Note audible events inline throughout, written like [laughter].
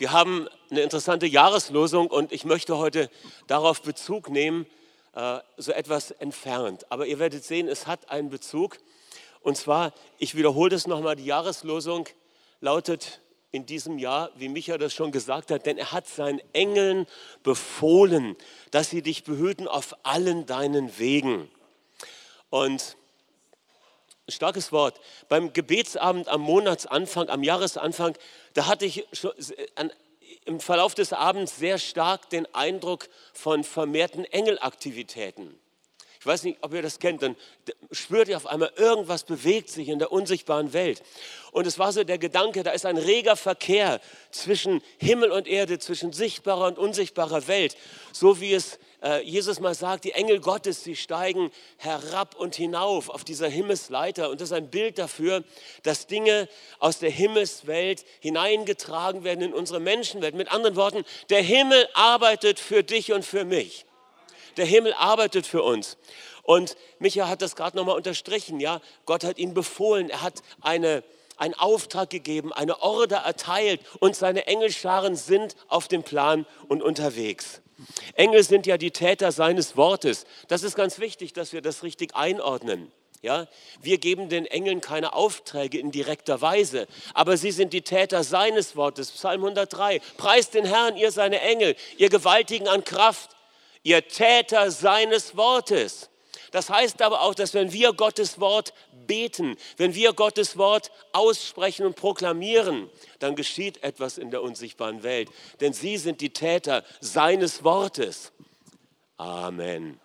Wir haben eine interessante Jahreslosung und ich möchte heute darauf Bezug nehmen, äh, so etwas entfernt. Aber ihr werdet sehen, es hat einen Bezug. Und zwar, ich wiederhole das nochmal, die Jahreslosung lautet in diesem Jahr, wie Micha das schon gesagt hat, denn er hat seinen Engeln befohlen, dass sie dich behüten auf allen deinen Wegen. Und ein starkes Wort. Beim Gebetsabend am Monatsanfang, am Jahresanfang, da hatte ich an, im Verlauf des Abends sehr stark den Eindruck von vermehrten Engelaktivitäten. Ich weiß nicht, ob ihr das kennt, dann spürt ihr auf einmal, irgendwas bewegt sich in der unsichtbaren Welt. Und es war so der Gedanke, da ist ein reger Verkehr zwischen Himmel und Erde, zwischen sichtbarer und unsichtbarer Welt. So wie es äh, Jesus mal sagt, die Engel Gottes, sie steigen herab und hinauf auf dieser Himmelsleiter. Und das ist ein Bild dafür, dass Dinge aus der Himmelswelt hineingetragen werden in unsere Menschenwelt. Mit anderen Worten, der Himmel arbeitet für dich und für mich. Der Himmel arbeitet für uns. Und Micha hat das gerade nochmal unterstrichen. Ja? Gott hat ihn befohlen. Er hat eine, einen Auftrag gegeben, eine Order erteilt und seine Engelscharen sind auf dem Plan und unterwegs. Engel sind ja die Täter seines Wortes. Das ist ganz wichtig, dass wir das richtig einordnen. Ja, wir geben den Engeln keine Aufträge in direkter Weise, aber sie sind die Täter seines Wortes. Psalm 103. Preist den Herrn, ihr seine Engel, ihr Gewaltigen an Kraft, ihr Täter seines Wortes. Das heißt aber auch, dass wenn wir Gottes Wort beten, wenn wir Gottes Wort aussprechen und proklamieren, dann geschieht etwas in der unsichtbaren Welt. Denn sie sind die Täter seines Wortes. Amen.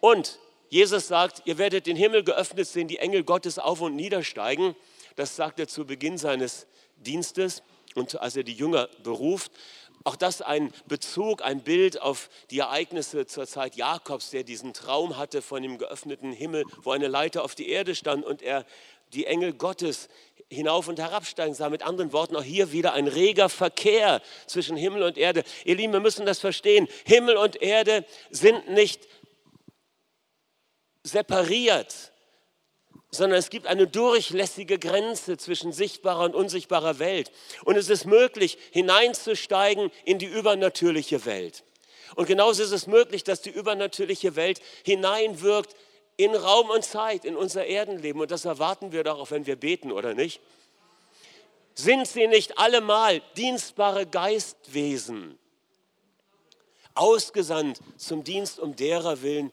Und Jesus sagt, ihr werdet den Himmel geöffnet sehen, die Engel Gottes auf und niedersteigen. Das sagt er zu Beginn seines Dienstes und als er die Jünger beruft. Auch das ein Bezug, ein Bild auf die Ereignisse zur Zeit Jakobs, der diesen Traum hatte von dem geöffneten Himmel, wo eine Leiter auf die Erde stand und er die Engel Gottes hinauf und herabsteigen sah. Mit anderen Worten, auch hier wieder ein reger Verkehr zwischen Himmel und Erde. Ihr Lieben, wir müssen das verstehen. Himmel und Erde sind nicht separiert, sondern es gibt eine durchlässige Grenze zwischen sichtbarer und unsichtbarer Welt. Und es ist möglich, hineinzusteigen in die übernatürliche Welt. Und genauso ist es möglich, dass die übernatürliche Welt hineinwirkt in Raum und Zeit, in unser Erdenleben. Und das erwarten wir auch, wenn wir beten, oder nicht? Sind sie nicht allemal dienstbare Geistwesen, ausgesandt zum Dienst um derer willen,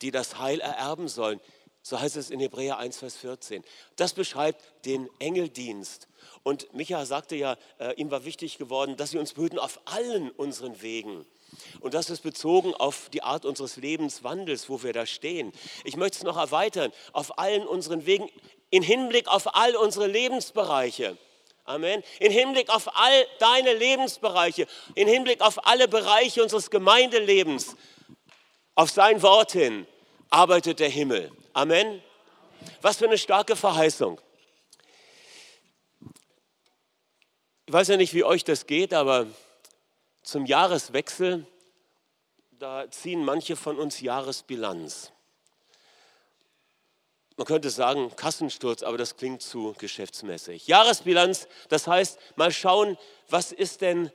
die das Heil ererben sollen? So heißt es in Hebräer 1, Vers 14. Das beschreibt den Engeldienst. Und Micha sagte ja, äh, ihm war wichtig geworden, dass sie uns behüten auf allen unseren Wegen. Und das ist bezogen auf die Art unseres Lebenswandels, wo wir da stehen. Ich möchte es noch erweitern, auf allen unseren Wegen, in Hinblick auf all unsere Lebensbereiche. Amen. In Hinblick auf all deine Lebensbereiche, in Hinblick auf alle Bereiche unseres Gemeindelebens, auf sein Wort hin, arbeitet der Himmel. Amen. Was für eine starke Verheißung. Ich weiß ja nicht, wie euch das geht, aber zum Jahreswechsel, da ziehen manche von uns Jahresbilanz. Man könnte sagen Kassensturz, aber das klingt zu geschäftsmäßig. Jahresbilanz, das heißt, mal schauen, was ist denn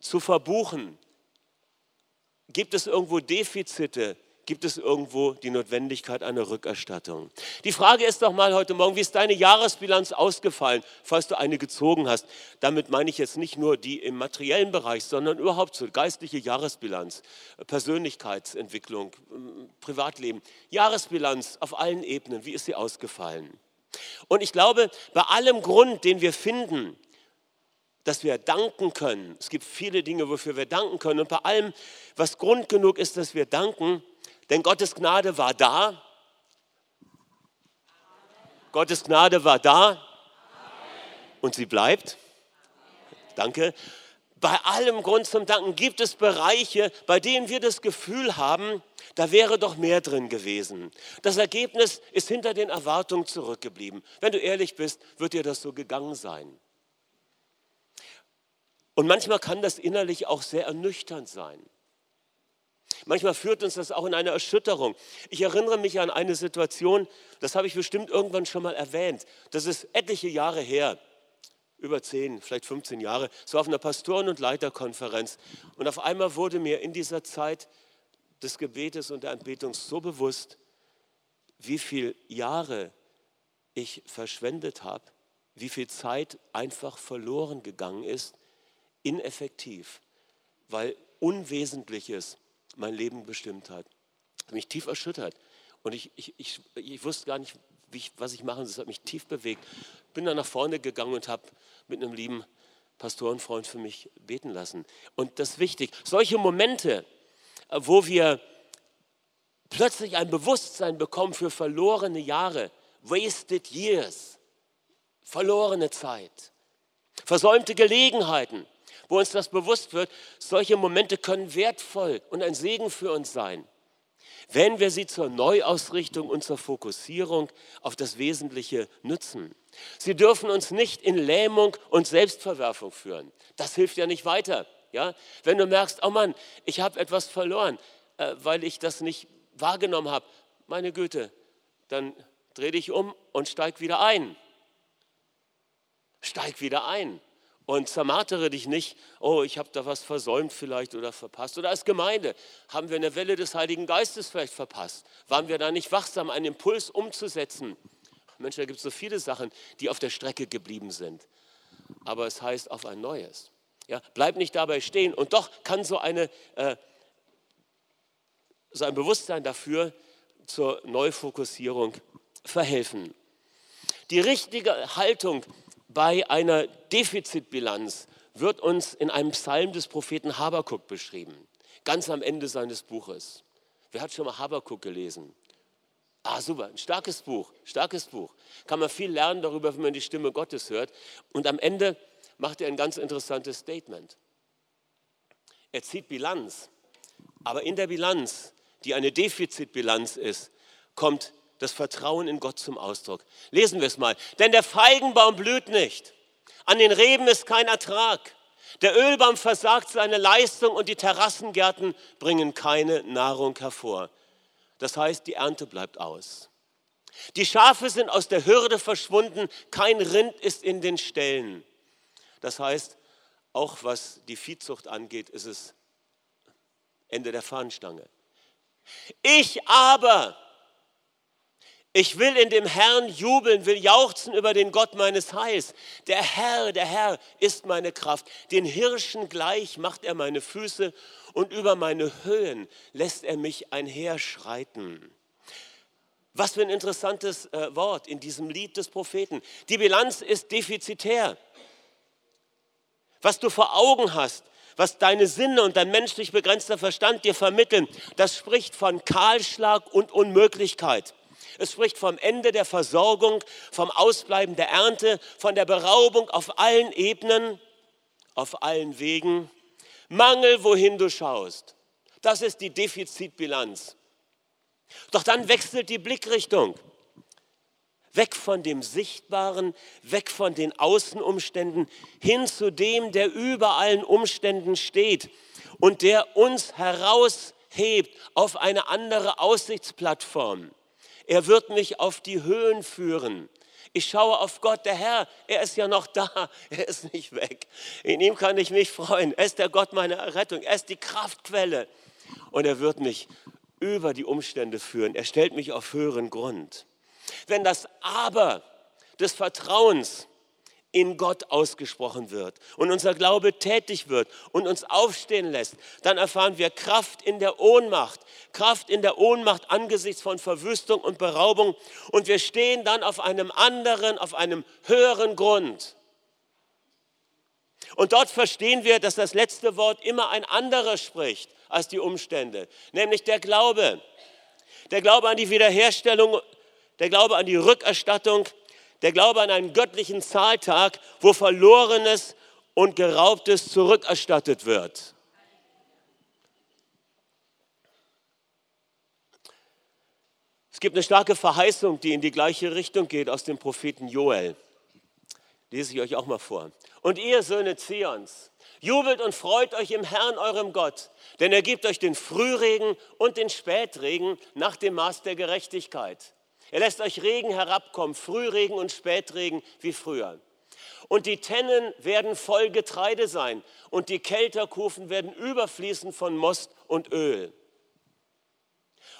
zu verbuchen? Gibt es irgendwo Defizite? Gibt es irgendwo die Notwendigkeit einer Rückerstattung. Die Frage ist doch mal heute Morgen, wie ist deine Jahresbilanz ausgefallen, falls du eine gezogen hast? Damit meine ich jetzt nicht nur die im materiellen Bereich, sondern überhaupt so geistliche Jahresbilanz, Persönlichkeitsentwicklung, Privatleben. Jahresbilanz auf allen Ebenen, wie ist sie ausgefallen? Und ich glaube, bei allem Grund, den wir finden, dass wir danken können. Es gibt viele Dinge, wofür wir danken können. Und bei allem, was Grund genug ist, dass wir danken, denn Gottes Gnade war da. Gottes Gnade war da und sie bleibt. Danke. Bei allem Grund zum Danken gibt es Bereiche, bei denen wir das Gefühl haben, da wäre doch mehr drin gewesen. Das Ergebnis ist hinter den Erwartungen zurückgeblieben. Wenn du ehrlich bist, wird dir das so gegangen sein. Und manchmal kann das innerlich auch sehr ernüchternd sein. Manchmal führt uns das auch in eine Erschütterung. Ich erinnere mich an eine Situation, das habe ich bestimmt irgendwann schon mal erwähnt. Das ist etliche Jahre her. über 10, vielleicht 15 Jahre, so auf einer Pastoren- und Leiterkonferenz. Und auf einmal wurde mir in dieser Zeit des Gebetes und der Anbetung so bewusst, wie viele Jahre ich verschwendet habe, wie viel Zeit einfach verloren gegangen ist, ineffektiv, weil Unwesentliches mein Leben bestimmt hat. Mich tief erschüttert. Und ich, ich, ich, ich wusste gar nicht, ich, was ich machen soll. Das hat mich tief bewegt. Bin dann nach vorne gegangen und habe mit einem lieben Pastorenfreund für mich beten lassen. Und das ist wichtig. Solche Momente, äh, wo wir plötzlich ein Bewusstsein bekommen für verlorene Jahre, wasted years, verlorene Zeit, versäumte Gelegenheiten, wo uns das bewusst wird, solche Momente können wertvoll und ein Segen für uns sein, wenn wir sie zur Neuausrichtung und zur Fokussierung auf das Wesentliche nutzen. Sie dürfen uns nicht in Lähmung und Selbstverwerfung führen. Das hilft ja nicht weiter. Ja? Wenn du merkst, oh Mann, ich habe etwas verloren, äh, weil ich das nicht wahrgenommen habe, meine Güte, dann dreh dich um und steig wieder ein. Steig wieder ein und zermartere dich nicht, oh, ich habe da was versäumt vielleicht oder verpasst. Oder als Gemeinde haben wir eine Welle des Heiligen Geistes vielleicht verpasst. Waren wir da nicht wachsam, einen Impuls umzusetzen? Mensch, da gibt es so viele Sachen, die auf der Strecke geblieben sind. Aber es heißt auf ein neues. Ja, bleib nicht dabei stehen. Und doch kann so eine äh, so ein Bewusstsein dafür zur Neufokussierung verhelfen. Die richtige Haltung bei einer Defizitbilanz wird uns in einem Psalm des Propheten Habakuk beschrieben, ganz am Ende seines Buches. Wer hat schon mal Habakuk gelesen? Ah, super, ein starkes Buch, starkes Buch. Kann man viel lernen darüber, wenn man die Stimme Gottes hört. Und am Ende macht er ein ganz interessantes Statement. Er zieht Bilanz, aber in der Bilanz die eine Defizitbilanz ist, kommt das Vertrauen in Gott zum Ausdruck. Lesen wir es mal. Denn der Feigenbaum blüht nicht. An den Reben ist kein Ertrag. Der Ölbaum versagt seine Leistung und die Terrassengärten bringen keine Nahrung hervor. Das heißt, die Ernte bleibt aus. Die Schafe sind aus der Hürde verschwunden, kein Rind ist in den Ställen. Das heißt, auch was die Viehzucht angeht, ist es Ende der Fahnenstange. Ich aber, ich will in dem Herrn jubeln, will jauchzen über den Gott meines Heils. Der Herr, der Herr ist meine Kraft. Den Hirschen gleich macht er meine Füße und über meine Höhen lässt er mich einherschreiten. Was für ein interessantes äh, Wort in diesem Lied des Propheten. Die Bilanz ist defizitär. Was du vor Augen hast, was deine Sinne und dein menschlich begrenzter Verstand dir vermitteln, das spricht von Kahlschlag und Unmöglichkeit. Es spricht vom Ende der Versorgung, vom Ausbleiben der Ernte, von der Beraubung auf allen Ebenen, auf allen Wegen. Mangel, wohin du schaust. Das ist die Defizitbilanz. Doch dann wechselt die Blickrichtung. Weg von dem Sichtbaren, weg von den Außenumständen, hin zu dem, der über allen Umständen steht und der uns heraushebt auf eine andere Aussichtsplattform. Er wird mich auf die Höhen führen. Ich schaue auf Gott, der Herr, er ist ja noch da, [laughs] er ist nicht weg. In ihm kann ich mich freuen. Er ist der Gott meiner Errettung, er ist die Kraftquelle. Und er wird mich über die Umstände führen. Er stellt mich auf höheren Grund. Wenn das Aber des Vertrauens in Gott ausgesprochen wird und unser Glaube tätig wird und uns aufstehen lässt, dann erfahren wir Kraft in der Ohnmacht, Kraft in der Ohnmacht angesichts von Verwüstung und Beraubung und wir stehen dann auf einem anderen, auf einem höheren Grund. Und dort verstehen wir, dass das letzte Wort immer ein anderer spricht als die Umstände, nämlich der Glaube. Der Glaube an die Wiederherstellung der Glaube an die Rückerstattung, der Glaube an einen göttlichen Zahltag, wo Verlorenes und Geraubtes zurückerstattet wird. Es gibt eine starke Verheißung, die in die gleiche Richtung geht aus dem Propheten Joel. Lese ich euch auch mal vor. Und ihr Söhne Zions, jubelt und freut euch im Herrn, eurem Gott, denn er gibt euch den Frühregen und den Spätregen nach dem Maß der Gerechtigkeit. Er lässt euch Regen herabkommen, Frühregen und Spätregen wie früher. Und die Tennen werden voll Getreide sein und die Kelterkufen werden überfließen von Most und Öl.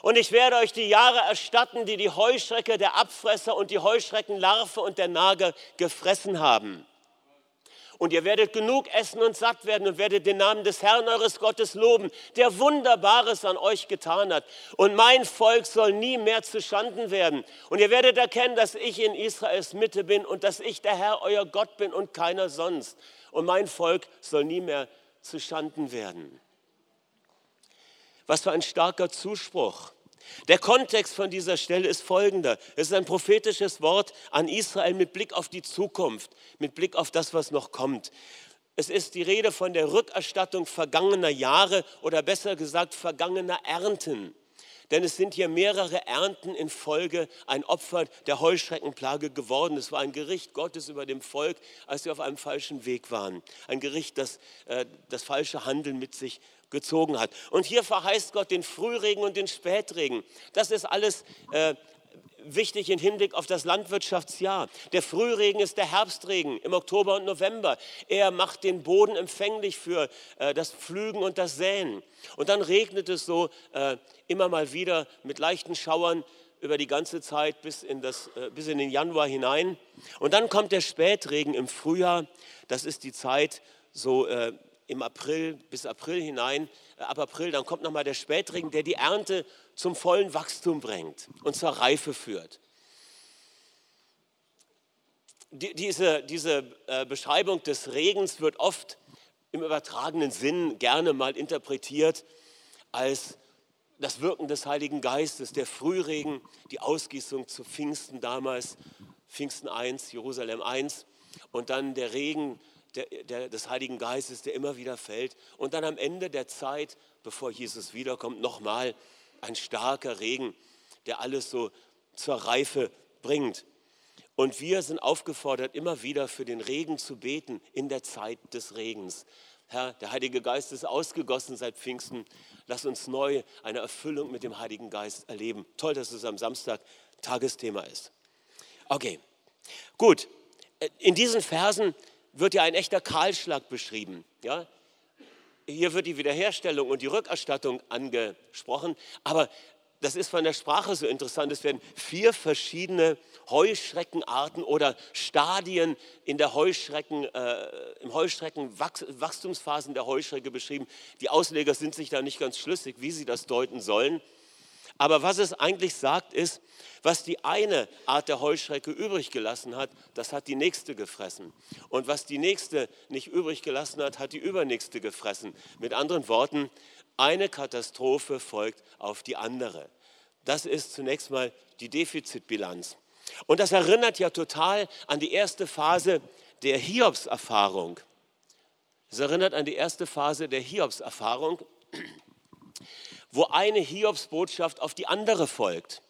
Und ich werde euch die Jahre erstatten, die die Heuschrecke, der Abfresser und die Heuschreckenlarve und der Nager gefressen haben. Und ihr werdet genug essen und satt werden und werdet den Namen des Herrn eures Gottes loben, der Wunderbares an euch getan hat. Und mein Volk soll nie mehr zu Schanden werden. Und ihr werdet erkennen, dass ich in Israels Mitte bin und dass ich der Herr euer Gott bin und keiner sonst. Und mein Volk soll nie mehr zu Schanden werden. Was für ein starker Zuspruch. Der Kontext von dieser Stelle ist folgender. Es ist ein prophetisches Wort an Israel mit Blick auf die Zukunft, mit Blick auf das, was noch kommt. Es ist die Rede von der Rückerstattung vergangener Jahre oder besser gesagt vergangener Ernten. Denn es sind hier mehrere Ernten in Folge ein Opfer der Heuschreckenplage geworden. Es war ein Gericht Gottes über dem Volk, als sie auf einem falschen Weg waren. Ein Gericht, das äh, das falsche Handeln mit sich gezogen hat. Und hier verheißt Gott den Frühregen und den Spätregen. Das ist alles äh, wichtig im Hinblick auf das Landwirtschaftsjahr. Der Frühregen ist der Herbstregen im Oktober und November. Er macht den Boden empfänglich für äh, das Pflügen und das Säen. Und dann regnet es so äh, immer mal wieder mit leichten Schauern über die ganze Zeit bis in, das, äh, bis in den Januar hinein. Und dann kommt der Spätregen im Frühjahr. Das ist die Zeit so äh, im April bis April hinein, äh, ab April, dann kommt nochmal der Spätregen, der die Ernte zum vollen Wachstum bringt und zur Reife führt. Die, diese, diese äh, Beschreibung des Regens wird oft im übertragenen Sinn gerne mal interpretiert als das Wirken des Heiligen Geistes, der Frühregen, die Ausgießung zu Pfingsten damals, Pfingsten 1, Jerusalem 1 und dann der Regen der, der, des Heiligen Geistes, der immer wieder fällt. Und dann am Ende der Zeit, bevor Jesus wiederkommt, nochmal ein starker Regen, der alles so zur Reife bringt. Und wir sind aufgefordert, immer wieder für den Regen zu beten in der Zeit des Regens. Herr, der Heilige Geist ist ausgegossen seit Pfingsten. Lass uns neu eine Erfüllung mit dem Heiligen Geist erleben. Toll, dass es am Samstag Tagesthema ist. Okay, gut. In diesen Versen wird ja ein echter Kahlschlag beschrieben. Ja? Hier wird die Wiederherstellung und die Rückerstattung angesprochen, aber das ist von der Sprache so interessant. Es werden vier verschiedene Heuschreckenarten oder Stadien in der Heuschrecken, äh, im Heuschreckenwachstumsphasen der Heuschrecke beschrieben. Die Ausleger sind sich da nicht ganz schlüssig, wie sie das deuten sollen. Aber was es eigentlich sagt, ist, was die eine Art der Heuschrecke übrig gelassen hat, das hat die nächste gefressen. Und was die nächste nicht übrig gelassen hat, hat die übernächste gefressen. Mit anderen Worten, eine Katastrophe folgt auf die andere. Das ist zunächst mal die Defizitbilanz. Und das erinnert ja total an die erste Phase der Hiobs-Erfahrung. Es erinnert an die erste Phase der Hiobs-Erfahrung wo eine Hiobsbotschaft auf die andere folgt.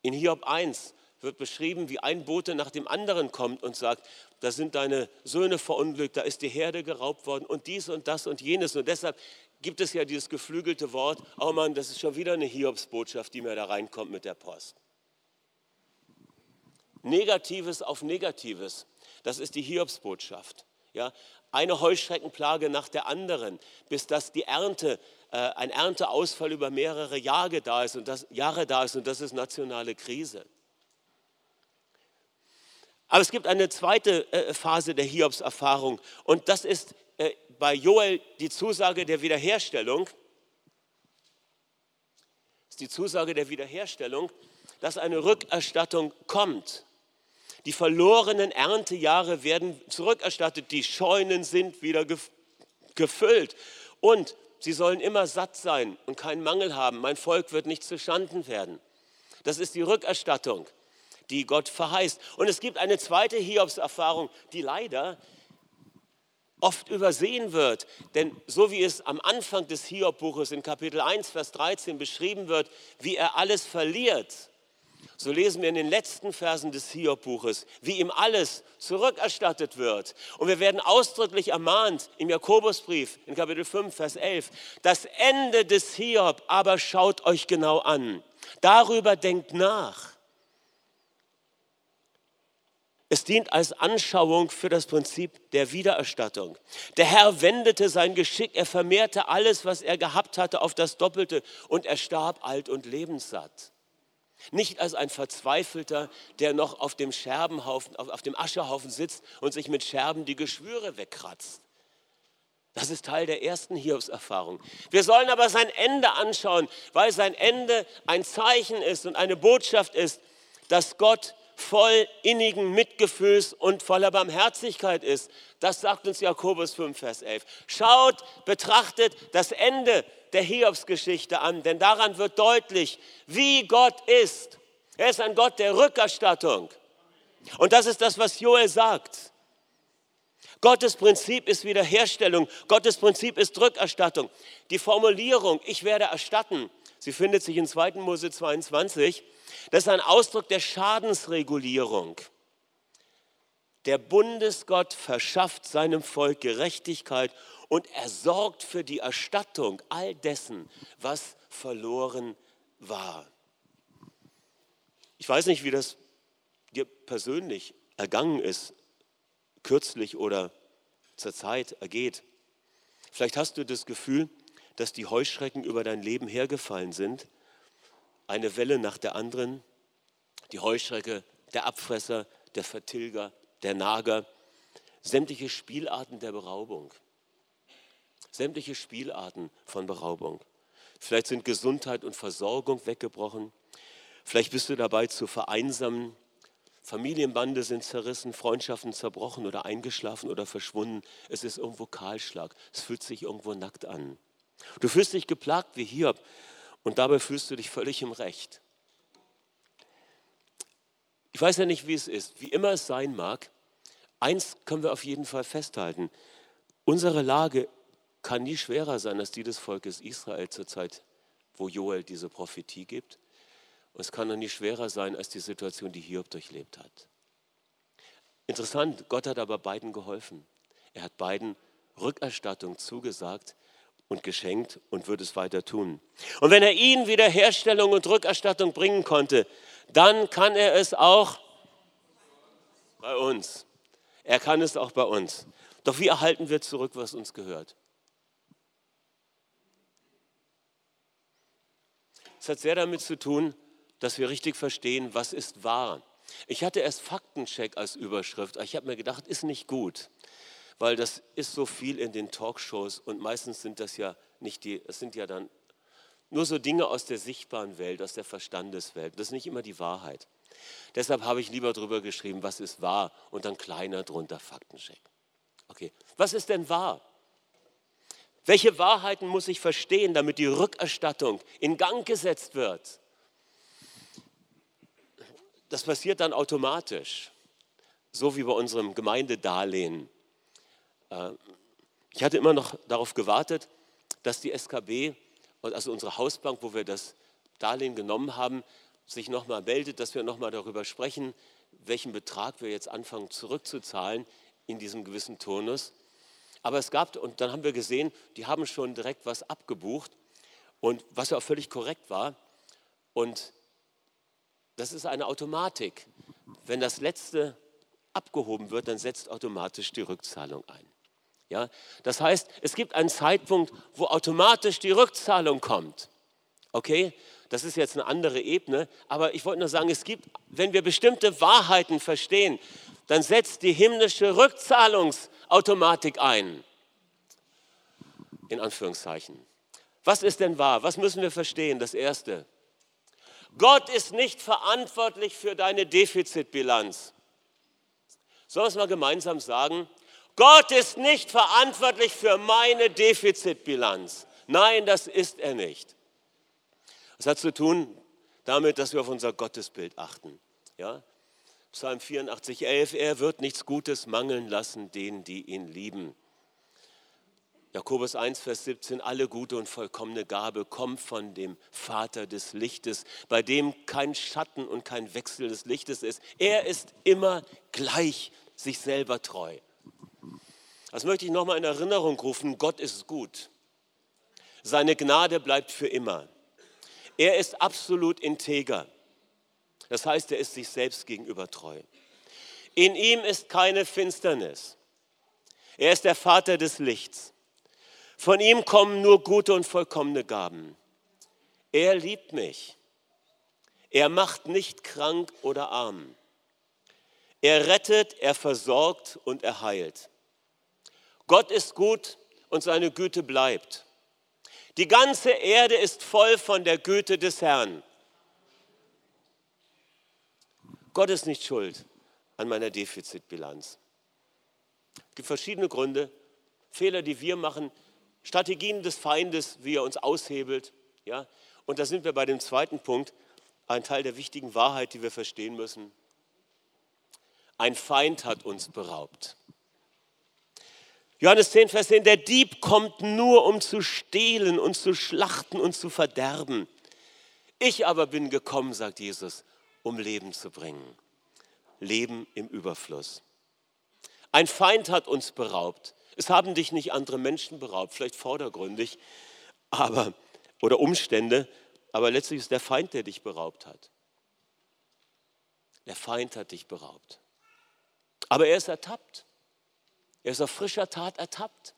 In Hiob 1 wird beschrieben, wie ein Bote nach dem anderen kommt und sagt, da sind deine Söhne verunglückt, da ist die Herde geraubt worden und dies und das und jenes. Und deshalb gibt es ja dieses geflügelte Wort, oh Mann, das ist schon wieder eine Hiobsbotschaft, die mir da reinkommt mit der Post. Negatives auf Negatives, das ist die Hiobsbotschaft. Ja, eine Heuschreckenplage nach der anderen, bis das die Ernte ein Ernteausfall über mehrere Jahre da ist und das, Jahre da ist und das ist nationale Krise. Aber es gibt eine zweite äh, Phase der Hiobs-Erfahrung und das ist äh, bei Joel die Zusage der Wiederherstellung. Ist die Zusage der Wiederherstellung, dass eine Rückerstattung kommt. Die verlorenen Erntejahre werden zurückerstattet, die Scheunen sind wieder gefüllt. Und sie sollen immer satt sein und keinen Mangel haben. Mein Volk wird nicht zustanden werden. Das ist die Rückerstattung, die Gott verheißt. Und es gibt eine zweite Hiobs-Erfahrung, die leider oft übersehen wird. Denn so wie es am Anfang des Hiob-Buches in Kapitel 1, Vers 13 beschrieben wird, wie er alles verliert, so lesen wir in den letzten Versen des Hiob-Buches, wie ihm alles zurückerstattet wird. Und wir werden ausdrücklich ermahnt im Jakobusbrief in Kapitel 5, Vers 11, das Ende des Hiob aber schaut euch genau an. Darüber denkt nach. Es dient als Anschauung für das Prinzip der Wiedererstattung. Der Herr wendete sein Geschick, er vermehrte alles, was er gehabt hatte, auf das Doppelte und er starb alt und lebenssatt. Nicht als ein Verzweifelter, der noch auf dem Scherbenhaufen, auf, auf dem Aschehaufen sitzt und sich mit Scherben die Geschwüre wegkratzt. Das ist Teil der ersten Hiobs-Erfahrung. Wir sollen aber sein Ende anschauen, weil sein Ende ein Zeichen ist und eine Botschaft ist, dass Gott voll innigen Mitgefühls und voller Barmherzigkeit ist. Das sagt uns Jakobus 5, Vers 11. Schaut, betrachtet das Ende der Hiobsgeschichte an, denn daran wird deutlich, wie Gott ist. Er ist ein Gott der Rückerstattung. Und das ist das, was Joel sagt. Gottes Prinzip ist Wiederherstellung. Gottes Prinzip ist Rückerstattung. Die Formulierung, ich werde erstatten, sie findet sich in 2. Mose 22. Das ist ein Ausdruck der Schadensregulierung. Der Bundesgott verschafft seinem Volk Gerechtigkeit und er sorgt für die Erstattung all dessen, was verloren war. Ich weiß nicht, wie das dir persönlich ergangen ist, kürzlich oder zur Zeit ergeht. Vielleicht hast du das Gefühl, dass die Heuschrecken über dein Leben hergefallen sind eine Welle nach der anderen. Die Heuschrecke, der Abfresser, der Vertilger, der Nager, sämtliche Spielarten der Beraubung. Sämtliche Spielarten von Beraubung. Vielleicht sind Gesundheit und Versorgung weggebrochen. Vielleicht bist du dabei zu vereinsamen. Familienbande sind zerrissen, Freundschaften zerbrochen oder eingeschlafen oder verschwunden. Es ist irgendwo Kahlschlag. Es fühlt sich irgendwo nackt an. Du fühlst dich geplagt wie Hiob. Und dabei fühlst du dich völlig im Recht. Ich weiß ja nicht, wie es ist, wie immer es sein mag. Eins können wir auf jeden Fall festhalten. Unsere Lage kann nie schwerer sein als die des Volkes Israel zur Zeit, wo Joel diese Prophetie gibt. Und es kann auch nie schwerer sein als die Situation, die Hiob durchlebt hat. Interessant, Gott hat aber beiden geholfen. Er hat beiden Rückerstattung zugesagt, und geschenkt und wird es weiter tun. Und wenn er ihnen Wiederherstellung und Rückerstattung bringen konnte, dann kann er es auch bei uns. Er kann es auch bei uns. Doch wie erhalten wir zurück, was uns gehört? Es hat sehr damit zu tun, dass wir richtig verstehen, was ist wahr. Ich hatte erst Faktencheck als Überschrift, aber ich habe mir gedacht, ist nicht gut weil das ist so viel in den Talkshows und meistens sind das ja nicht die, es sind ja dann nur so Dinge aus der sichtbaren Welt, aus der Verstandeswelt. Das ist nicht immer die Wahrheit. Deshalb habe ich lieber darüber geschrieben, was ist wahr und dann kleiner drunter Faktencheck. Okay, was ist denn wahr? Welche Wahrheiten muss ich verstehen, damit die Rückerstattung in Gang gesetzt wird? Das passiert dann automatisch, so wie bei unserem Gemeindedarlehen. Äh, ich hatte immer noch darauf gewartet, dass die SKB, also unsere Hausbank, wo wir das Darlehen genommen haben, sich nochmal meldet, dass wir nochmal darüber sprechen, welchen Betrag wir jetzt anfangen zurückzuzahlen in diesem gewissen Turnus. Aber es gab, und dann haben wir gesehen, die haben schon direkt was abgebucht und was ja auch völlig korrekt war. Und das ist eine Automatik. Wenn das letzte abgehoben wird, dann setzt automatisch die Rückzahlung ein. Ja? Das heißt, es gibt einen Zeitpunkt, wo automatisch die Rückzahlung kommt. Okay? Das ist jetzt eine andere Ebene, aber ich wollte nur sagen, es gibt, wenn wir bestimmte Wahrheiten verstehen, dann setzt die himmlische Rückzahlungsautomatik ein. In Anführungszeichen. Was ist denn wahr? Was müssen wir verstehen? Das Erste. Gott ist nicht verantwortlich für deine Defizitbilanz. Sollen wir es mal gemeinsam sagen? Gott ist nicht verantwortlich für meine Defizitbilanz. Nein, das ist er nicht. Das hat zu tun damit, dass wir auf unser Gottesbild achten. Ja? Psalm 84, 11, er wird nichts Gutes mangeln lassen denen, die ihn lieben. Jakobus 1, Vers 17, alle gute und vollkommene Gabe kommt von dem Vater des Lichtes, bei dem kein Schatten und kein Wechsel des Lichtes ist. Er ist immer gleich sich selber treu. Das möchte ich nochmal in Erinnerung rufen. Gott ist gut. Seine Gnade bleibt für immer. Er ist absolut integer. Das heißt, er ist sich selbst gegenüber treu. In ihm ist keine Finsternis. Er ist der Vater des Lichts. Von ihm kommen nur gute und vollkommene Gaben. Er liebt mich. Er macht nicht krank oder arm. Er rettet, er versorgt und er heilt. Gott ist gut und seine Güte bleibt. Die ganze Erde ist voll von der Güte des Herrn. Gott ist nicht schuld an meiner Defizitbilanz. Es gibt verschiedene Gründe, Fehler, die wir machen, Strategien des Feindes, wie er uns aushebelt. Ja? Und da sind wir bei dem zweiten Punkt, ein Teil der wichtigen Wahrheit, die wir verstehen müssen. Ein Feind hat uns beraubt. Johannes 10, Vers 10, der Dieb kommt nur, um zu stehlen und zu schlachten und zu verderben. Ich aber bin gekommen, sagt Jesus, um Leben zu bringen. Leben im Überfluss. Ein Feind hat uns beraubt. Es haben dich nicht andere Menschen beraubt, vielleicht vordergründig, aber oder Umstände, aber letztlich ist der Feind, der dich beraubt hat. Der Feind hat dich beraubt. Aber er ist ertappt. Er ist auf frischer Tat ertappt.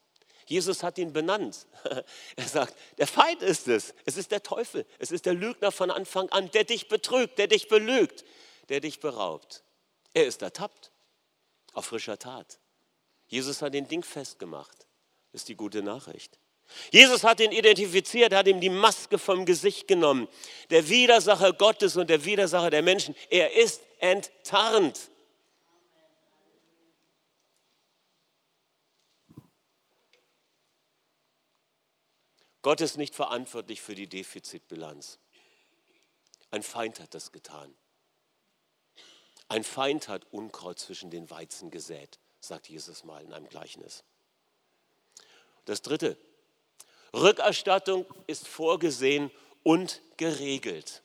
Jesus hat ihn benannt. [laughs] Er sagt, der Feind ist es. Es ist der Teufel. Es ist der Lügner von Anfang an, der dich betrügt, der dich belügt, der dich beraubt. Er ist ertappt. Auf frischer Tat. Jesus hat den Ding festgemacht. Das ist die gute Nachricht. Jesus hat ihn identifiziert, hat ihm die Maske vom Gesicht genommen. Der Widersacher Gottes und der Widersacher der Menschen. Er ist enttarnt. Gott ist nicht verantwortlich für die Defizitbilanz. Ein Feind hat das getan. Ein Feind hat Unkraut zwischen den Weizen gesät, sagt Jesus mal in einem Gleichnis. Das dritte, Rückerstattung ist vorgesehen und geregelt.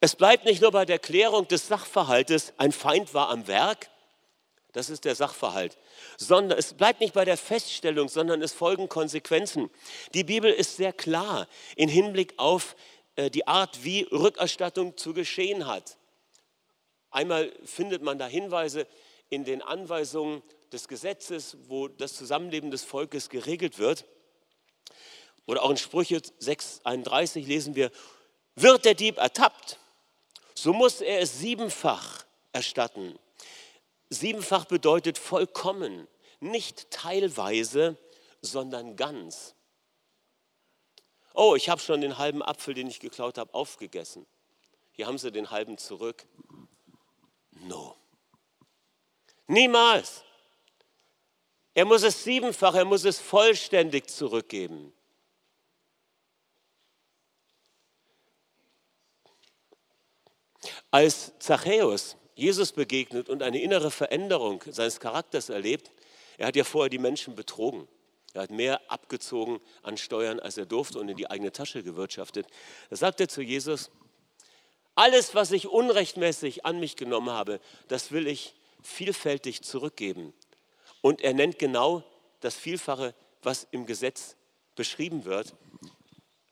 Es bleibt nicht nur bei der Klärung des Sachverhaltes, ein Feind war am Werk, das ist der Sachverhalt. Sondern es bleibt nicht bei der Feststellung, sondern es folgen Konsequenzen. Die Bibel ist sehr klar im Hinblick auf äh, die Art, wie Rückerstattung zu geschehen hat. Einmal findet man da Hinweise in den Anweisungen des Gesetzes, wo das Zusammenleben des Volkes geregelt wird. Oder auch in Sprüche 6,31 lesen wir, wird der Dieb ertappt, so muss er es siebenfach erstatten. Siebenfach bedeutet vollkommen, nicht teilweise, sondern ganz. Oh, ich habe schon den halben Apfel, den ich geklaut habe, aufgegessen. Hier haben sie den halben zurück. No. Niemals. Er muss es siebenfach, er muss es vollständig zurückgeben. Als Zachäus Jesus begegnet und eine innere Veränderung seines Charakters erlebt, er hat ja vorher die Menschen betrogen. Er hat mehr abgezogen an Steuern, als er durfte und in die eigene Tasche gewirtschaftet. Da sagt er zu Jesus, alles, was ich unrechtmäßig an mich genommen habe, das will ich vielfältig zurückgeben. Und er nennt genau das Vielfache, was im Gesetz beschrieben wird,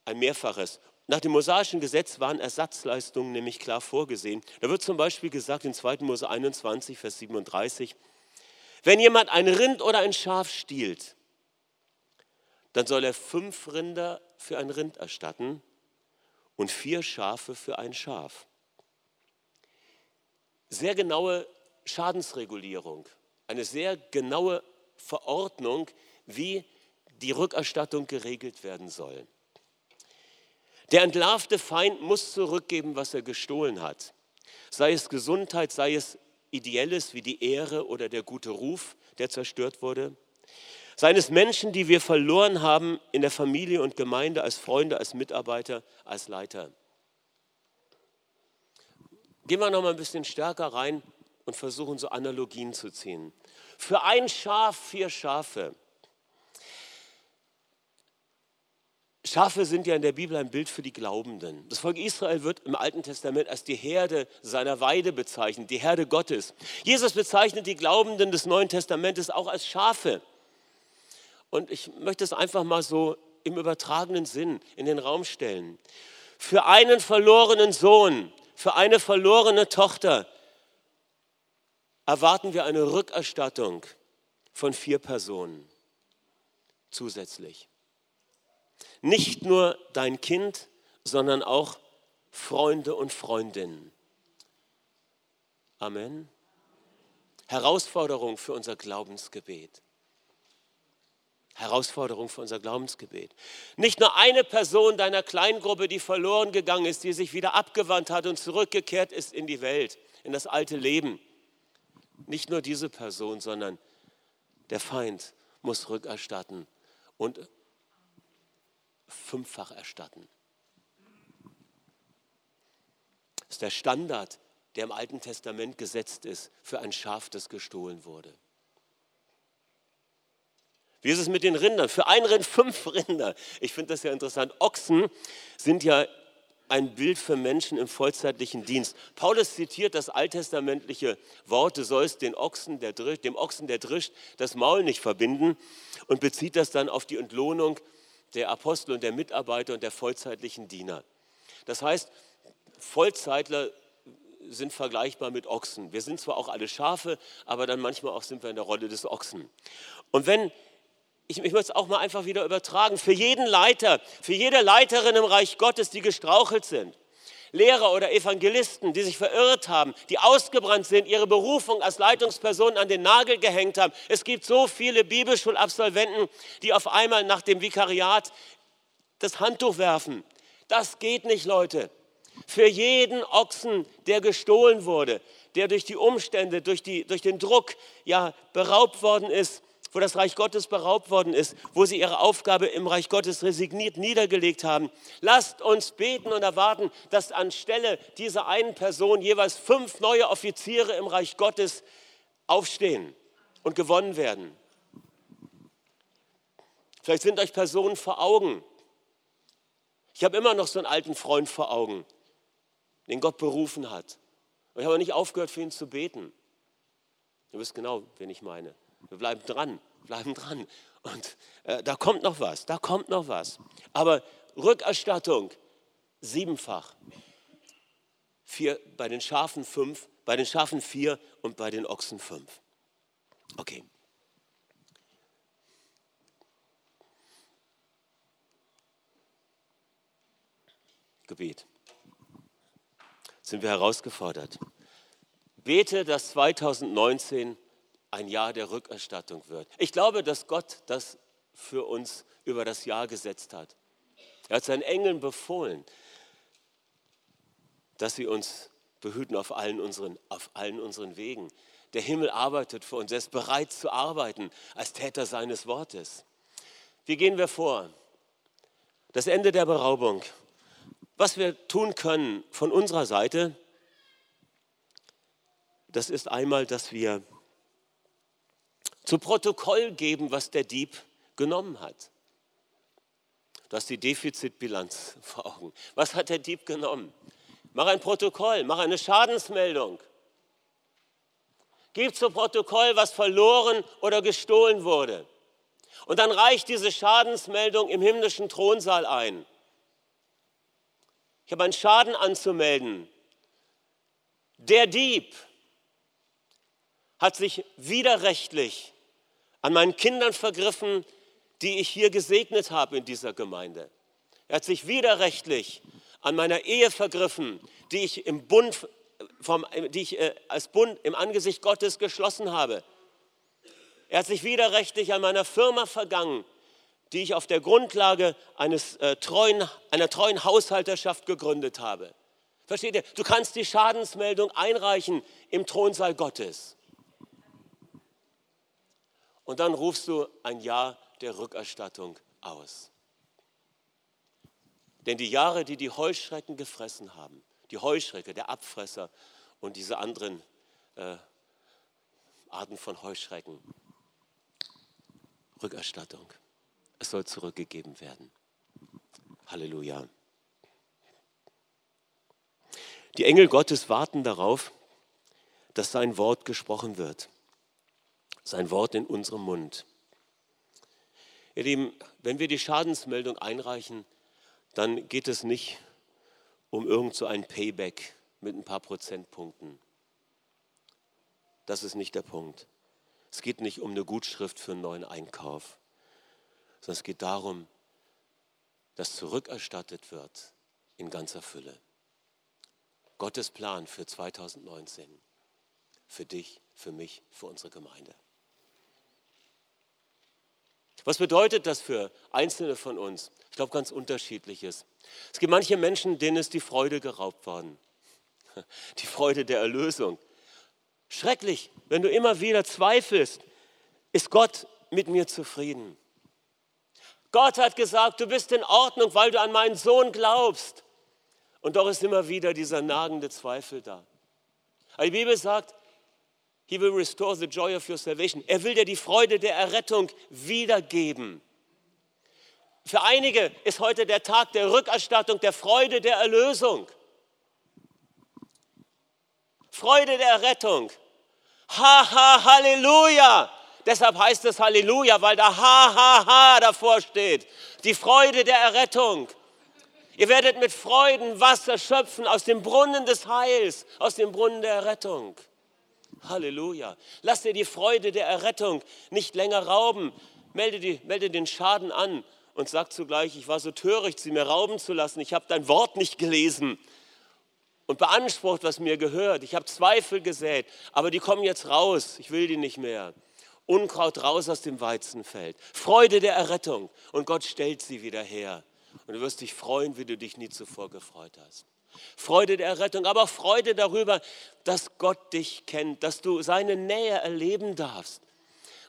ein Mehrfaches. Nach dem mosaischen Gesetz waren Ersatzleistungen nämlich klar vorgesehen. Da wird zum Beispiel gesagt in 2. Mose 21, Vers 37, wenn jemand ein Rind oder ein Schaf stiehlt, dann soll er fünf Rinder für ein Rind erstatten und vier Schafe für ein Schaf. Sehr genaue Schadensregulierung, eine sehr genaue Verordnung, wie die Rückerstattung geregelt werden soll. Der entlarvte Feind muss zurückgeben, was er gestohlen hat. Sei es Gesundheit, sei es Ideelles wie die Ehre oder der gute Ruf, der zerstört wurde. Seien es Menschen, die wir verloren haben in der Familie und Gemeinde, als Freunde, als Mitarbeiter, als Leiter. Gehen wir noch mal ein bisschen stärker rein und versuchen so Analogien zu ziehen. Für ein Schaf vier Schafe. Schafe sind ja in der Bibel ein Bild für die Glaubenden. Das Volk Israel wird im Alten Testament als die Herde seiner Weide bezeichnet, die Herde Gottes. Jesus bezeichnet die Glaubenden des Neuen Testamentes auch als Schafe. Und ich möchte es einfach mal so im übertragenen Sinn in den Raum stellen. Für einen verlorenen Sohn, für eine verlorene Tochter erwarten wir eine Rückerstattung von vier Personen zusätzlich. Nicht nur dein Kind, sondern auch Freunde und Freundinnen. Amen. Herausforderung für unser Glaubensgebet. Herausforderung für unser Glaubensgebet. Nicht nur eine Person deiner Kleingruppe, die verloren gegangen ist, die sich wieder abgewandt hat und zurückgekehrt ist in die Welt, in das alte Leben. Nicht nur diese Person, sondern der Feind muss rückerstatten und fünffach erstatten. Das ist der Standard, der im Alten Testament gesetzt ist für ein Schaf, das gestohlen wurde. Wie ist es mit den Rindern? Für ein Rind [laughs] fünf Rinder. Ich finde das ja interessant. Ochsen sind ja ein Bild für Menschen im vollzeitlichen Dienst. Paulus zitiert das alttestamentliche Wort, du sollst den Ochsen, der drischt, dem Ochsen, der drischt, das Maul nicht verbinden und bezieht das dann auf die Entlohnung der Apostel und der Mitarbeiter und der vollzeitlichen Diener. Das heißt, Vollzeitler sind vergleichbar mit Ochsen. Wir sind zwar auch alle Schafe, aber dann manchmal auch sind wir in der Rolle des Ochsen. Und wenn ich, ich möchte es auch mal einfach wieder übertragen, für jeden Leiter, für jede Leiterin im Reich Gottes, die gestrauchelt sind, Lehrer oder Evangelisten, die sich verirrt haben, die ausgebrannt sind, ihre Berufung als Leitungsperson an den Nagel gehängt haben. Es gibt so viele Bibelschulabsolventen, die auf einmal nach dem Vikariat das Handtuch werfen. Das geht nicht, Leute. Für jeden Ochsen, der gestohlen wurde, der durch die Umstände, durch, die, durch den Druck ja beraubt worden ist, wo das Reich Gottes beraubt worden ist, wo sie ihre Aufgabe im Reich Gottes resigniert niedergelegt haben. Lasst uns beten und erwarten, dass anstelle dieser einen Person jeweils fünf neue Offiziere im Reich Gottes aufstehen und gewonnen werden. Vielleicht sind euch Personen vor Augen. Ich habe immer noch so einen alten Freund vor Augen, den Gott berufen hat. Und ich habe nicht aufgehört, für ihn zu beten. Ihr wisst genau, wen ich meine. Wir bleiben dran, bleiben dran. Und äh, da kommt noch was, da kommt noch was. Aber Rückerstattung siebenfach. Vier, bei den Schafen fünf, bei den Schafen vier und bei den Ochsen fünf. Okay. Gebet. Sind wir herausgefordert. Bete, dass 2019 ein Jahr der Rückerstattung wird. Ich glaube, dass Gott das für uns über das Jahr gesetzt hat. Er hat seinen Engeln befohlen, dass sie uns behüten auf allen unseren, auf allen unseren Wegen. Der Himmel arbeitet für uns. Er ist bereit zu arbeiten als Täter seines Wortes. Wie gehen wir vor? Das Ende der Beraubung. Was wir tun können von unserer Seite, das ist einmal, dass wir zu Protokoll geben, was der Dieb genommen hat. Du hast die Defizitbilanz [laughs] vor Augen. Was hat der Dieb genommen? Mach ein Protokoll, mach eine Schadensmeldung. Gib zu Protokoll, was verloren oder gestohlen wurde. Und dann reicht diese Schadensmeldung im himmlischen Thronsaal ein. Ich habe einen Schaden anzumelden. Der Dieb hat sich widerrechtlich an meinen Kindern vergriffen, die ich hier gesegnet habe in dieser Gemeinde. Er hat sich widerrechtlich an meiner Ehe vergriffen, die ich im Bund, vom, die ich äh, als Bund im Angesicht Gottes geschlossen habe. Er hat sich widerrechtlich an meiner Firma vergangen, die ich auf der Grundlage eines, äh, treuen, einer treuen Haushalterschaft gegründet habe. Versteht ihr? Du kannst die Schadensmeldung einreichen im Thronsaal Gottes. Und dann rufst du ein Jahr der Rückerstattung aus. Denn die Jahre, die die Heuschrecken gefressen haben, die Heuschrecke, der Abfresser und diese anderen äh, Arten von Heuschrecken, Rückerstattung. Es soll zurückgegeben werden. Halleluja. Die Engel Gottes warten darauf, dass sein Wort gesprochen wird sein Wort in unserem Mund. Ihr Lieben, wenn wir die Schadensmeldung einreichen, dann geht es nicht um irgend so ein Payback mit ein paar Prozentpunkten. Das ist nicht der Punkt. Es geht nicht um eine Gutschrift für einen neuen Einkauf, sondern es geht darum, dass zurückerstattet wird in ganzer Fülle. Gottes Plan für 2019, für dich, für mich, für unsere Gemeinde. Was bedeutet das für Einzelne von uns? Ich glaube, ganz unterschiedliches. Es gibt manche Menschen, denen ist die Freude geraubt worden. [laughs] Die Freude der Erlösung. Schrecklich, wenn du immer wieder zweifelst, ist Gott mit mir zufrieden? Gott hat gesagt, du bist in Ordnung, weil du an meinen Sohn glaubst. Und doch ist immer wieder dieser nagende Zweifel da. die Bibel sagt, He will restore the joy of your salvation. Er will dir die Freude der Errettung wiedergeben. Für einige ist heute der Tag der Rückerstattung, der Freude der Erlösung. Freude der Errettung. Ha, ha, Halleluja. Deshalb heißt es Halleluja, weil da Ha, ha, ha davor steht. Die Freude der Errettung. Ihr werdet mit Freuden Wasser schöpfen aus dem Brunnen des Heils, aus dem Brunnen der Errettung. Halleluja. Lass dir die Freude der Errettung nicht länger rauben. Melde, die, melde den Schaden an und sag zugleich, ich war so töricht, sie mir rauben zu lassen. Ich habe dein Wort nicht gelesen und beansprucht, was mir gehört. Ich habe Zweifel gesät, aber die kommen jetzt raus. Ich will die nicht mehr. Unkraut raus aus dem Weizenfeld. Freude der Errettung und Gott stellt sie wieder her. Und du wirst dich freuen, wie du dich nie zuvor gefreut hast. Freude der Errettung, aber Freude darüber, dass Gott dich kennt, dass du seine Nähe erleben darfst.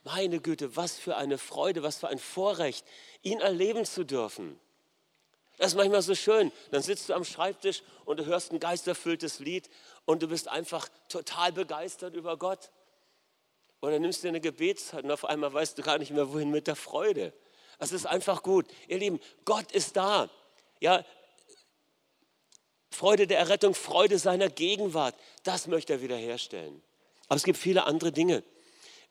Meine Güte, was für eine Freude, was für ein Vorrecht, ihn erleben zu dürfen. Das ist manchmal so schön. Dann sitzt du am Schreibtisch und du hörst ein geisterfülltes Lied und du bist einfach total begeistert über Gott. Oder nimmst dir eine Gebetszeit und auf einmal weißt du gar nicht mehr, wohin mit der Freude. Es ist einfach gut. Ihr Lieben, Gott ist da. Ja, Freude der Errettung, Freude seiner Gegenwart, das möchte er wiederherstellen. Aber es gibt viele andere Dinge.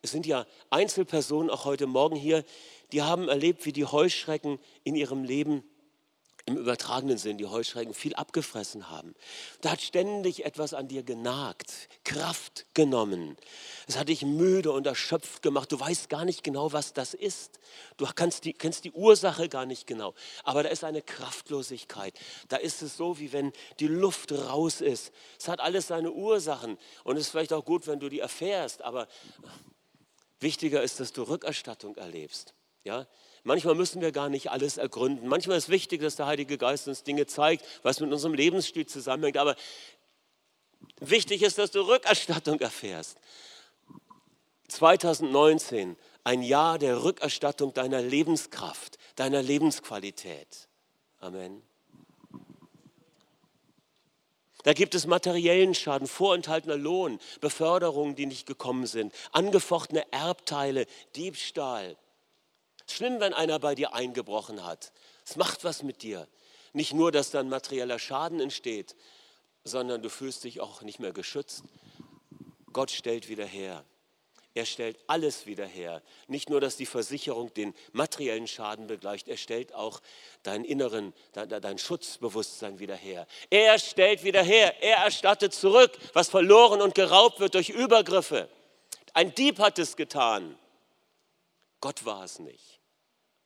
Es sind ja Einzelpersonen auch heute Morgen hier, die haben erlebt, wie die Heuschrecken in ihrem Leben im übertragenen Sinn die Heuschrecken viel abgefressen haben. Da hat ständig etwas an dir genagt, Kraft genommen. Es hat dich müde und erschöpft gemacht. Du weißt gar nicht genau, was das ist. Du kannst die, kennst die Ursache gar nicht genau. Aber da ist eine Kraftlosigkeit. Da ist es so, wie wenn die Luft raus ist. Es hat alles seine Ursachen. Und es ist vielleicht auch gut, wenn du die erfährst. Aber wichtiger ist, dass du Rückerstattung erlebst. Ja, Manchmal müssen wir gar nicht alles ergründen. Manchmal ist wichtig, dass der Heilige Geist uns Dinge zeigt, was mit unserem Lebensstil zusammenhängt. Aber wichtig ist, dass du Rückerstattung erfährst. 2019, ein Jahr der Rückerstattung deiner Lebenskraft, deiner Lebensqualität. Amen. Da gibt es materiellen Schaden, vorenthaltener Lohn, Beförderungen, die nicht gekommen sind, angefochtene Erbteile, Diebstahl, Schlimm, wenn einer bei dir eingebrochen hat. Es macht was mit dir. Nicht nur, dass dann materieller Schaden entsteht, sondern du fühlst dich auch nicht mehr geschützt. Gott stellt wieder her. Er stellt alles wieder her. Nicht nur, dass die Versicherung den materiellen Schaden begleicht, er stellt auch dein inneren, dein, dein Schutzbewusstsein wieder her. Er stellt wieder her. Er erstattet zurück, was verloren und geraubt wird durch Übergriffe. Ein Dieb hat es getan. Gott war es nicht.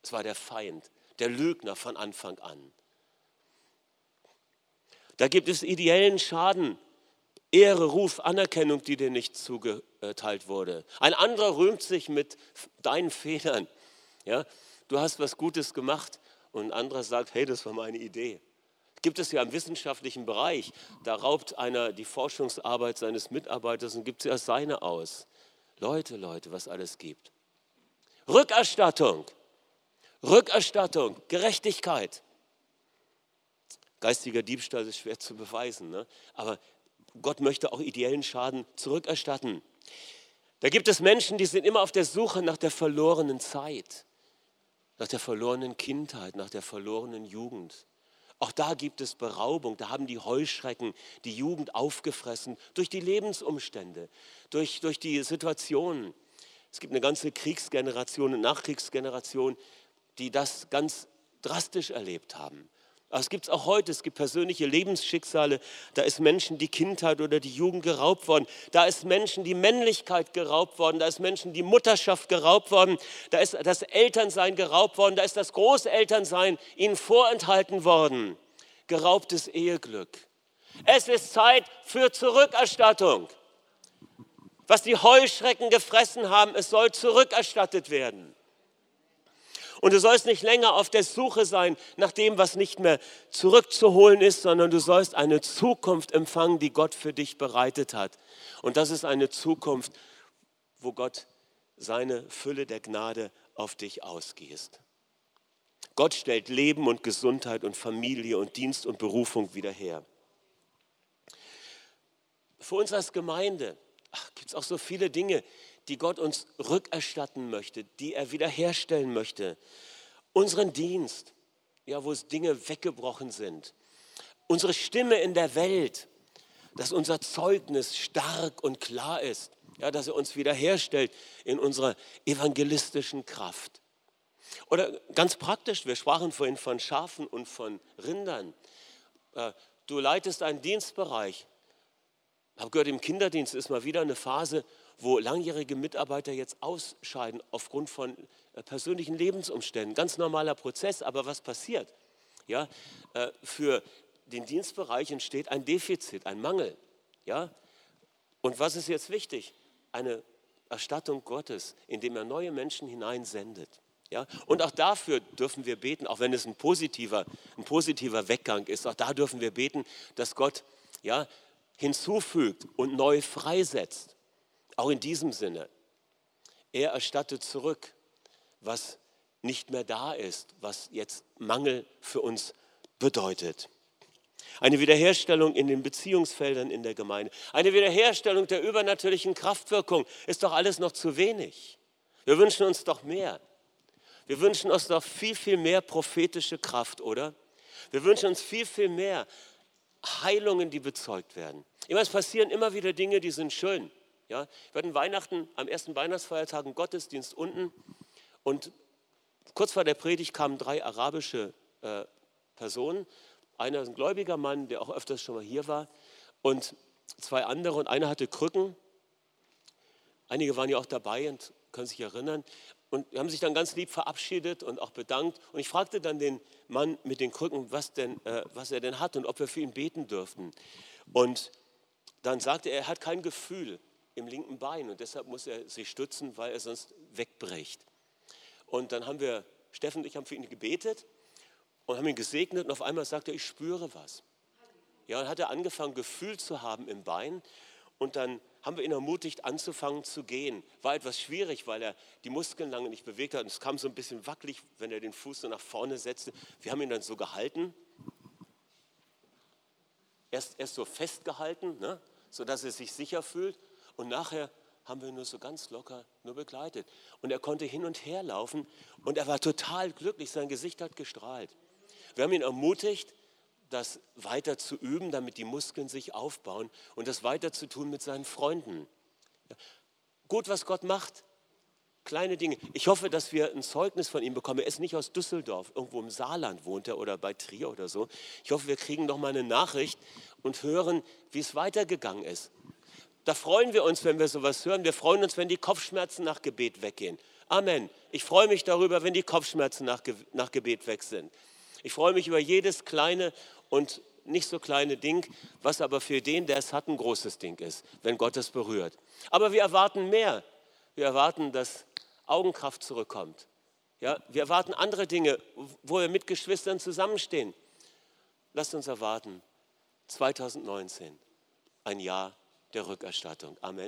Es war der Feind, der Lügner von Anfang an. Da gibt es ideellen Schaden, Ehre, Ruf, Anerkennung, die dir nicht zugeteilt wurde. Ein anderer rühmt sich mit deinen Fehlern. Ja, du hast was Gutes gemacht und ein anderer sagt, hey, das war meine Idee. Gibt es ja im wissenschaftlichen Bereich, da raubt einer die Forschungsarbeit seines Mitarbeiters und gibt sie als seine aus. Leute, Leute, was alles gibt. Rückerstattung. Rückerstattung, Gerechtigkeit. Geistiger Diebstahl ist schwer zu beweisen, ne? aber Gott möchte auch ideellen Schaden zurückerstatten. Da gibt es Menschen, die sind immer auf der Suche nach der verlorenen Zeit, nach der verlorenen Kindheit, nach der verlorenen Jugend. Auch da gibt es Beraubung, da haben die Heuschrecken die Jugend aufgefressen durch die Lebensumstände, durch, durch die Situationen. Es gibt eine ganze Kriegsgeneration, eine Nachkriegsgeneration, die das ganz drastisch erlebt haben. Das gibt es auch heute. Es gibt persönliche Lebensschicksale. Da ist Menschen die Kindheit oder die Jugend geraubt worden. Da ist Menschen die Männlichkeit geraubt worden. Da ist Menschen die Mutterschaft geraubt worden. Da ist das Elternsein geraubt worden. Da ist das Großelternsein ihnen vorenthalten worden. Geraubtes Eheglück. Es ist Zeit für Zurückerstattung. Was die Heuschrecken gefressen haben, es soll zurückerstattet werden. Und du sollst nicht länger auf der Suche sein nach dem, was nicht mehr zurückzuholen ist, sondern du sollst eine Zukunft empfangen, die Gott für dich bereitet hat. Und das ist eine Zukunft, wo Gott seine Fülle der Gnade auf dich ausgießt. Gott stellt Leben und Gesundheit und Familie und Dienst und Berufung wieder her. Für uns als Gemeinde gibt es auch so viele Dinge, die Gott uns rückerstatten möchte, die er wiederherstellen möchte. Unseren Dienst, ja, wo es Dinge weggebrochen sind. Unsere Stimme in der Welt, dass unser Zeugnis stark und klar ist, ja, dass er uns wiederherstellt in unserer evangelistischen Kraft. Oder ganz praktisch, wir sprachen vorhin von Schafen und von Rindern. Äh, du leitest einen Dienstbereich. Ich habe gehört, im Kinderdienst ist mal wieder eine Phase, wo langjährige Mitarbeiter jetzt ausscheiden aufgrund von äh, persönlichen Lebensumständen. Ganz normaler Prozess, aber was passiert? Ja, äh, für den Dienstbereich entsteht ein Defizit, ein Mangel. Ja? Und was ist jetzt wichtig? Eine Erstattung Gottes, indem er neue Menschen hineinsendet. Ja? Und auch dafür dürfen wir beten, auch wenn es ein positiver, ein positiver Weggang ist, auch da dürfen wir beten, dass Gott ja, hinzufügt und neu freisetzt. Auch in diesem Sinne. Er erstattet zurück, was nicht mehr da ist, was jetzt Mangel für uns bedeutet. Eine Wiederherstellung in den Beziehungsfeldern in der Gemeinde, eine Wiederherstellung der übernatürlichen Kraftwirkung ist doch alles noch zu wenig. Wir wünschen uns doch mehr. Wir wünschen uns doch viel, viel mehr prophetische Kraft, oder? Wir wünschen uns viel, viel mehr Heilungen, die bezeugt werden. Immer es passieren immer wieder Dinge, die sind schön. Ja, wir hatten Weihnachten, am ersten Weihnachtsfeiertag einen Gottesdienst unten und kurz vor der Predigt kamen drei arabische äh, Personen. Einer ist ein gläubiger Mann, der auch öfters schon mal hier war und zwei andere und einer hatte Krücken. Einige waren ja auch dabei und können sich erinnern und haben sich dann ganz lieb verabschiedet und auch bedankt. Und ich fragte dann den Mann mit den Krücken, was, denn, äh, was er denn hat und ob wir für ihn beten dürften. Und dann sagte er, er hat kein Gefühl im linken Bein und deshalb muss er sich stützen, weil er sonst wegbricht. Und dann haben wir, Steffen und ich haben für ihn gebetet und haben ihn gesegnet und auf einmal sagte er, ich spüre was. Ja, und hat er angefangen, Gefühl zu haben im Bein und dann haben wir ihn ermutigt, anzufangen zu gehen. War etwas schwierig, weil er die Muskeln lange nicht bewegt hat und es kam so ein bisschen wackelig, wenn er den Fuß so nach vorne setzte. Wir haben ihn dann so gehalten, erst, erst so festgehalten, ne, sodass er sich sicher fühlt und nachher haben wir nur so ganz locker nur begleitet. Und er konnte hin und her laufen und er war total glücklich, sein Gesicht hat gestrahlt. Wir haben ihn ermutigt, das weiter zu üben, damit die Muskeln sich aufbauen und das weiter zu tun mit seinen Freunden. Gut, was Gott macht, kleine Dinge. Ich hoffe, dass wir ein Zeugnis von ihm bekommen. Er ist nicht aus Düsseldorf, irgendwo im Saarland wohnt er oder bei Trier oder so. Ich hoffe, wir kriegen noch mal eine Nachricht und hören, wie es weitergegangen ist. Da freuen wir uns, wenn wir sowas hören. Wir freuen uns, wenn die Kopfschmerzen nach Gebet weggehen. Amen. Ich freue mich darüber, wenn die Kopfschmerzen nach, nach Gebet weg sind. Ich freue mich über jedes kleine und nicht so kleine Ding, was aber für den, der es hat, ein großes Ding ist, wenn Gott es berührt. Aber wir erwarten mehr. Wir erwarten, dass Augenkraft zurückkommt. Ja, wir erwarten andere Dinge, wo wir mit Geschwistern zusammenstehen. Lasst uns erwarten, 2019, ein Jahr der Rückerstattung. Amen.